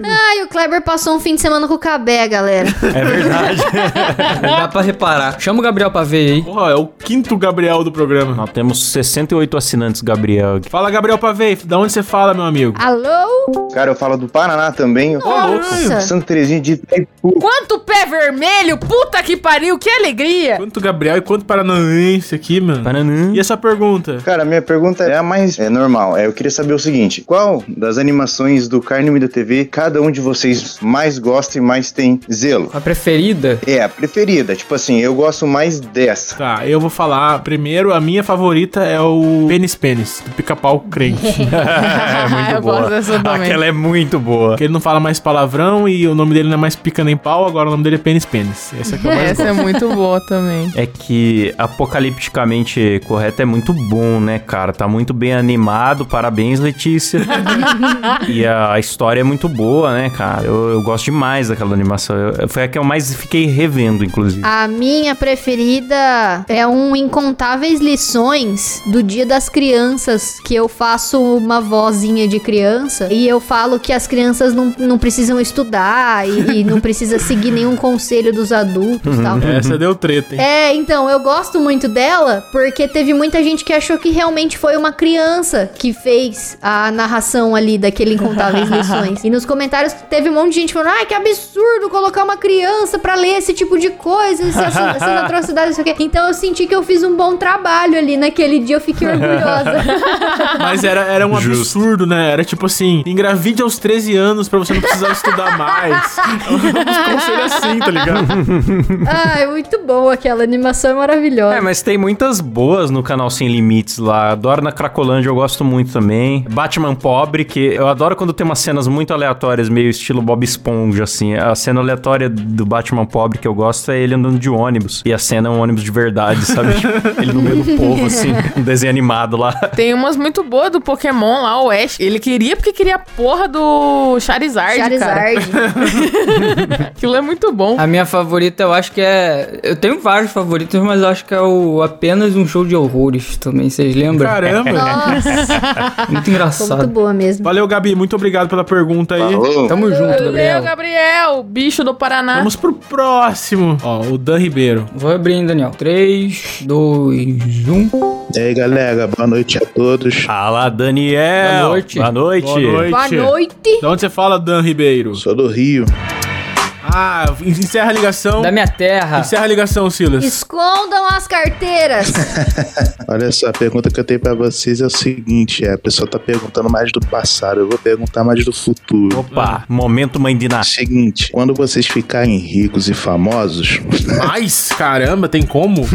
Ai, o Kleber passou um fim de semana com o Cabé, galera. É verdade. Dá pra reparar. Chama o Gabriel pra ver aí. Porra, é o quinto Gabriel do programa. Nós temos 68 assinantes, Gabriel. Fala, Gabriel Pavei. Da onde você fala, meu amigo? Alô? Cara, eu falo do Paraná também. Nossa. Santa Terezinha de Itaipu. Quanto pé vermelho, puta que pariu, que alegria. Quanto Gabriel e quanto Paranaense aqui, mano. Paranã. E essa pergunta? Cara, a minha pergunta é a mais é, normal. É, eu queria saber o seguinte: qual das animações do Carne Moída TV cada um de vocês mais gosta e mais tem zelo? A preferida? É, a preferida. Tipo assim, eu gosto mais dessa. Tá, eu vou falar primeiro. A minha favorita é o Pênis Pênis, do pica-pau crente. É muito eu boa. gosto dessa também. Aquela é muito boa. Porque ele não fala mais palavrão e o nome dele não é mais pica nem pau, agora o nome dele é Pênis Pênis. Essa é o mais Essa é muito boa também. É que apocalipticamente correto é muito bom, né, cara? Tá muito bem animado. Parabéns, Letícia. e a, a história é muito boa, né, cara? Eu, eu gosto demais daquela animação. Eu- foi a que eu mais fiquei revendo, inclusive. A minha preferida é um Incontáveis Lições do Dia das Crianças, que eu faço uma vozinha de criança e eu falo que as crianças não, não precisam estudar e, e não precisa seguir nenhum conselho dos adultos e tal. Essa deu treta, hein? É, então, eu gosto muito dela porque teve muita gente que achou que realmente foi uma criança que fez a narração ali daquele Incontáveis Lições. E nos comentários teve um monte de gente falando: ai, que absurdo colocar uma criança pra ler esse tipo de coisa, essas, essas atrocidades, isso aqui. Então eu senti que eu fiz um bom trabalho ali naquele dia, eu fiquei orgulhosa. Mas era, era um Justo. absurdo, né? Era tipo assim: engravide aos 13 anos pra você não precisar estudar mais. Uns conselhos assim, tá ligado? ai, muito bom aquela animação é maravilhosa. É, mas tem muitas boas no canal Sem Limites lá. Adoro na Cracolândia, eu gosto muito também. Batman Pobre, que eu adoro quando tem umas cenas muito aleatórias, meio estilo Bob Esponja, assim. A cena aleatória do Batman Pobre que eu gosto é ele andando de ônibus. E a cena é um ônibus de verdade, sabe? Tipo, ele no meio do povo, assim, um desenho animado lá. Tem umas muito boas do Pokémon lá, o Ash. Ele queria porque queria a porra do Charizard, cara. Charizard. Aquilo é muito bom. A minha favorita eu acho que é. Eu tenho vários favoritos, mas eu acho que é o apenas um show de horrores também, vocês lembram? Caramba. Nossa, Muito foi engraçado. muito boa mesmo. Valeu, Gabi. Muito obrigado pela pergunta aí. Falou. Tamo junto, Valeu, Gabriel. Gabriel, bicho do Paraná. Vamos pro próximo. Ó, o Dan Ribeiro. Vou abrir, hein, Daniel. 3, 2, 1. E aí, galera, boa noite a todos. Fala, Daniel! Boa noite. Boa noite! Boa noite. Boa noite. De onde você fala, Dan Ribeiro? Sou do Rio. Ah, encerra a ligação. Da minha terra. Encerra a ligação, Silas. Escondam as carteiras. Olha só, a pergunta que eu tenho pra vocês é o seguinte: é, a pessoa tá perguntando mais do passado, eu vou perguntar mais do futuro. Opa, momento mãe de Ná. Seguinte, quando vocês ficarem ricos e famosos, Mas, caramba, tem como?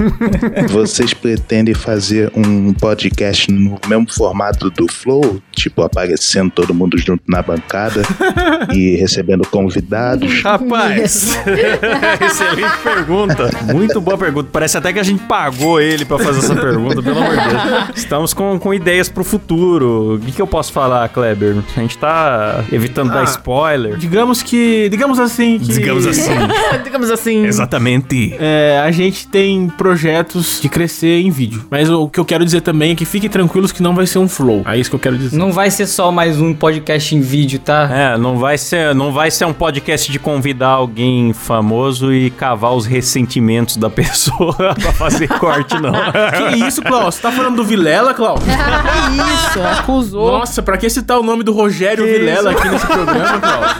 vocês pretendem fazer um podcast no mesmo formato do Flow? Tipo, aparecendo todo mundo junto na bancada e recebendo convidados? Rapaz, excelente pergunta. Muito boa pergunta. Parece até que a gente pagou ele pra fazer essa pergunta, pelo amor de Deus. Estamos com, com ideias pro futuro. O que, que eu posso falar, Kleber? A gente tá evitando dar Ah, spoiler. Digamos que. Digamos assim que. Digamos assim. Digamos assim. Exatamente. É, a gente tem projetos de crescer em vídeo. Mas o que eu quero dizer também é que fiquem tranquilos que não vai ser um flow. É isso que eu quero dizer. Não vai ser só mais um podcast em vídeo, tá? É, não vai ser, não vai ser um podcast de convidar alguém famoso e cavar os ressentimentos da pessoa pra fazer corte, não. Que isso, Klaus? Você tá falando do Vilela, Klaus? Que isso? Acusou. Nossa, pra que citar o nome do Rogério Que Vilela isso? aqui nesse programa, Klaus?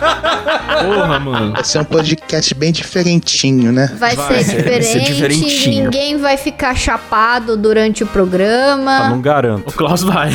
Porra, mano. Vai ser um podcast bem diferentinho, né? Vai, Vai ser, diferente, vai ser diferentinho. ninguém vai ficar chapado durante o Ah, programa. não garanto. O Klaus vai.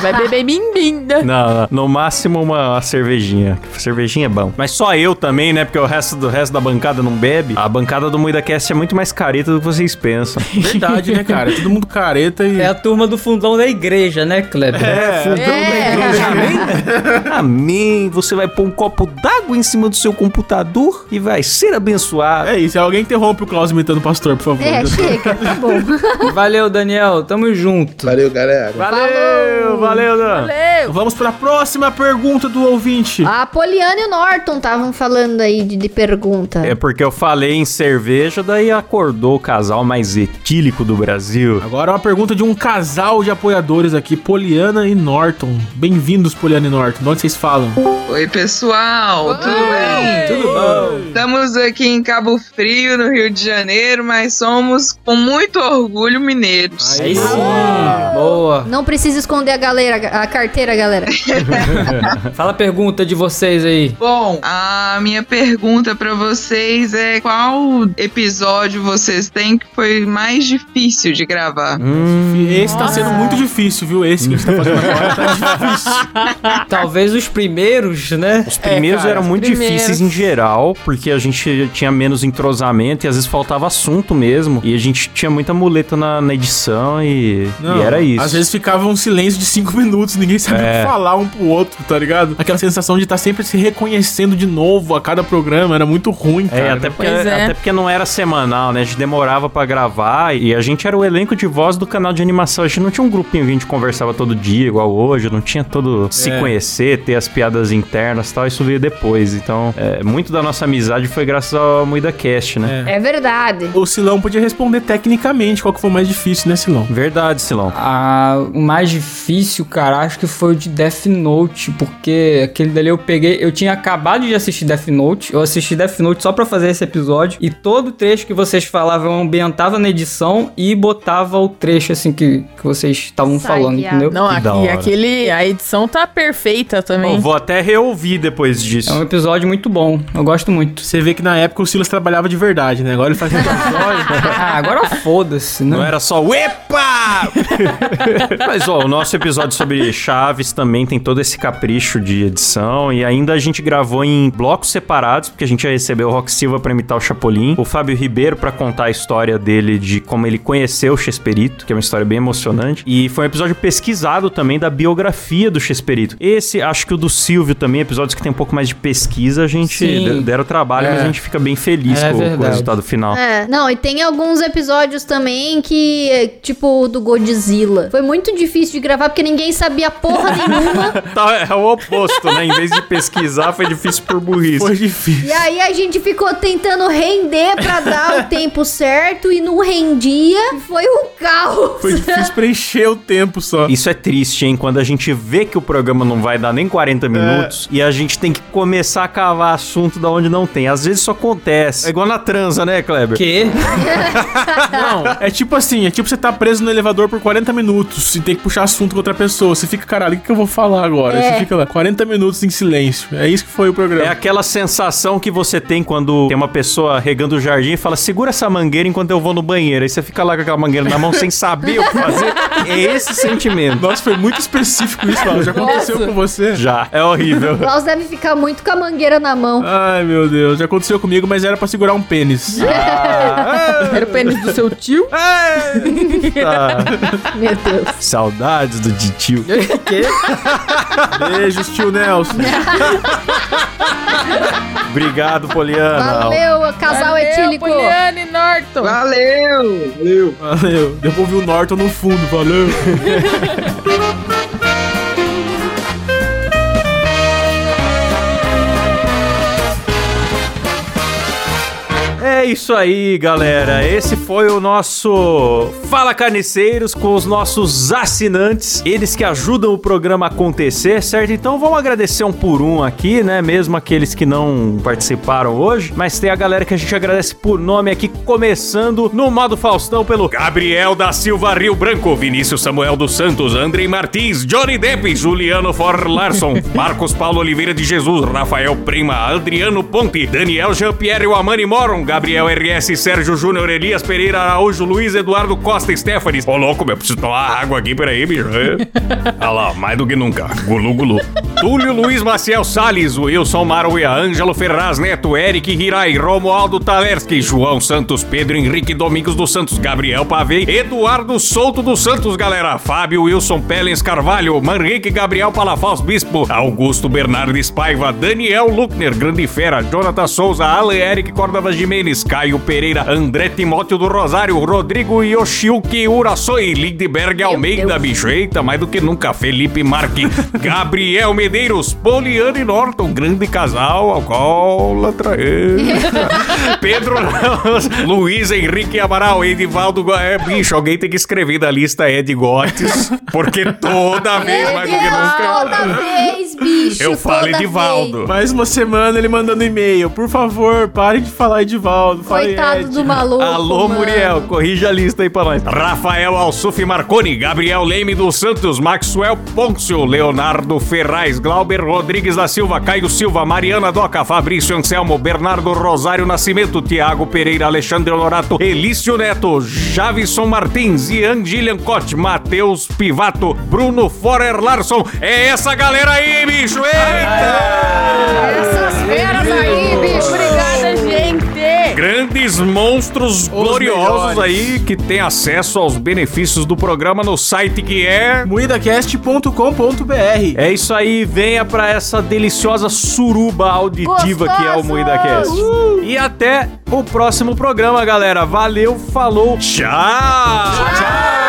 Vai beber bimbinda. Não, não, no máximo uma, uma cervejinha. Cervejinha é bom. Mas só eu também, né? Porque o resto do resto da bancada não bebe. A bancada do MuidaCast é muito mais careta do que vocês pensam. Verdade, né, cara? Todo mundo careta e. É a turma do fundão da igreja, né, Kleber? É, É. Amém. Você vai pôr um copo d'água em cima do seu computador e vai ser abençoado. É isso. Alguém interrompe o Klaus imitando o pastor, por favor. É, chega, tá bom. Valeu, Daniel. Tamo junto. Valeu, galera. Valeu, valeu, Dan. Valeu. Vamos pra próxima pergunta do ouvinte. A Poliana e o Norton estavam falando aí de, de pergunta. É porque eu falei em cerveja, daí acordou o casal mais etílico do Brasil. Agora uma pergunta de um casal de apoiadores aqui, Poliana e Norton. Bem-vindos, Poliana e Norton. De onde vocês falam? Oi, pessoal, tudo bem? Tudo bom? Estamos aqui em Cabo Frio, no Rio de Janeiro, mas somos com muito orgulho mineiros. Aí sim. Boa. Não precisa esconder a galera, a carteira, galera. Fala a pergunta de vocês aí. Bom, a minha pergunta pra vocês é qual episódio vocês têm que foi mais difícil de gravar? Esse tá sendo muito difícil, viu? Esse que a gente tá fazendo agora tá difícil. Talvez os primeiros, né? Os primeiros cara, eram os muito primeiros. difíceis em geral, porque a gente tinha menos entrosamento e às vezes faltava assunto mesmo. E a gente tinha muita muleta na, na edição e, e era isso. Às vezes ficava um silêncio de cinco minutos, ninguém sabia É. falar um pro outro, tá ligado? Aquela sensação de estar sempre se reconhecendo de novo a cada programa, era muito ruim, cara. É, até porque, Pois é. até porque não era semanal, né? A gente demorava pra gravar e a gente era o elenco de voz do canal de animação. A gente não tinha um grupinho que a gente conversava todo dia, igual hoje. Não tinha todo se É. conhecer, ter as piadas internas e tal. Isso veio depois. Então, é, muito da nossa amizade foi graças ao MuidaCast, né? É verdade. O Silão podia responder tecnicamente qual que foi o mais difícil, né, Silão? Verdade, Silão. Ah, o mais difícil, cara, acho que foi o de Death Note, porque aquele dali eu peguei, eu tinha acabado de assistir Death Note, eu assisti Death Note só pra fazer esse episódio, e todo trecho que vocês falavam eu ambientava na edição e botava o trecho assim que, que vocês estavam falando, entendeu? Não, aqui, aquele. A edição tá perfeita também. Eu vou até reouvir depois disso. É um episódio muito bom, eu gosto muito. Você vê que na época o Silas trabalhava de verdade, né? Agora ele faz episódio. ah, agora foda-se, né? Não era só o EPA! Mas, ó, o nosso episódio sobre Chaves também tem todo esse capricho de edição. E ainda a gente gravou em blocos separados, porque a gente ia receber o Rock Silva pra imitar o Chapolin, o Fábio Ribeiro pra contar a história dele de como ele conheceu o Chesperito, que é uma história bem emocionante. E foi um episódio pesquisado também da biografia do Chesperito. Esse, acho que o do Silvio também, episódios que tem um pouco mais de pesquisa, a gente Sim. deram trabalho, É. mas a gente fica bem feliz É com, com o resultado final. É, não, e tem alguns episódios também que, é, tipo, o do Godzilla. Foi muito difícil de gravar porque ninguém sabia porra nenhuma. Tá, é o oposto, né? Em vez de pesquisar, foi difícil por burrice. Foi difícil. E aí a gente ficou tentando render pra dar o tempo certo e não rendia. Foi um caos. Foi difícil preencher o tempo só. Isso é triste, hein? Quando a gente vê que o programa não vai dar nem 40 minutos e a gente tem que começar a cavar assunto da onde não tem. Às vezes isso acontece. É igual na transa, né, Kleber? Que? Não, é tipo assim, é tipo você tá preso no elevador por 40 minutos e tem que puxar assunto com outra pessoa. Você fica, caralho, o que, eu vou falar agora? É. Você fica lá 40 minutos em silêncio. É isso que foi o programa. É aquela sensação que você tem quando tem uma pessoa regando o jardim e fala: segura essa mangueira enquanto eu vou no banheiro. Aí você fica lá com aquela mangueira na mão sem saber o que fazer. É esse sentimento. Nossa, foi muito específico isso, Paulo. Já aconteceu Nossa. com você? Já, é horrível. Klaus deve ficar muito com a mangueira na mão. Ai, meu Deus. Já aconteceu comigo, mas era pra segurar um pênis. Era o pênis do seu tio? Tá. Meu Deus. Saudades do titio. Que? Beijos, tio Nelson. Obrigado, Poliana. Valeu, casal etílico. Poliane Norton. Valeu! Valeu! Valeu. Devolvi o Norton no fundo, valeu. É isso aí, galera. Esse foi o nosso Fala Carniceiros com os nossos assinantes, eles que ajudam o programa a acontecer, certo? Então vamos agradecer um por um aqui, né? Mesmo aqueles que não participaram hoje, mas tem a galera que a gente agradece por nome aqui, começando no modo Faustão pelo Gabriel da Silva Rio Branco, Vinícius Samuel dos Santos, Andrei Martins, Johnny Depp, Juliano For Larson, Marcos Paulo Oliveira de Jesus, Rafael Prima, Adriano Ponte, Daniel Jean-Pierre Amani Moron, Gabriel RS, Sérgio Júnior, Elias Pereira Araújo, Luiz Eduardo Costa, Stephanie. Ô louco, meu, preciso tomar água aqui, peraí, bicho. Olha lá, mais do que nunca. Gulu, gulu. Túlio Luiz Maciel Salles, Wilson Maruia, Ângelo Ferraz Neto, Eric Hirai, Romualdo Talerski, João Santos, Pedro Henrique Domingos dos Santos, Gabriel Pavei, Eduardo Souto dos Santos, galera, Fábio Wilson Pellens Carvalho, Manrique Gabriel Palafaus Bispo, Augusto Bernardes Paiva, Daniel Luckner, Grande Fera, Jonathan Souza, Alan Eric Córdova Jimenez, Caio Pereira, André Timóteo do Rosário, Rodrigo Yoshiyuki Urasoi, Lindberg Almeida, bicho, eita, mais do que nunca, Felipe Marque, Gabriel Medeiros, Poliane Norton, grande casal, alcoólatra. Pedro Ramos, Luiz Henrique Amaral, Edivaldo, é, bicho, alguém tem que escrever da lista Ed Gotes, porque toda vez, mais do que nunca... Bicho. Eu falo Edivaldo. vez. Mais uma semana ele mandando e-mail. Por favor, parem de falar Edivaldo. Fale Coitado Ed. do maluco. Alô, mano. Muriel, corrija a lista aí pra nós. Rafael Alsuf Marconi, Gabriel Leme dos Santos, Maxwell Pôncio, Leonardo Ferraz, Glauber Rodrigues da Silva, Caio Silva, Mariana Doca, Fabrício Anselmo, Bernardo Rosário Nascimento, Tiago Pereira, Alexandre Honorato, Elício Neto, Javison Martins, Ian Gillian Cote, Matheus Pivato, Bruno Forer Larson. É essa galera aí, bicho! Eita! Essas feras aí, bicho. Obrigada, gente. Grandes monstros gloriosos melhores. aí que têm acesso aos benefícios do programa no site que é. Moidacast.com.br É isso aí, venha pra essa deliciosa suruba auditiva que é o Gostoso! Moída Cast. E até o próximo programa, galera. Valeu, falou, tchau! Tchau!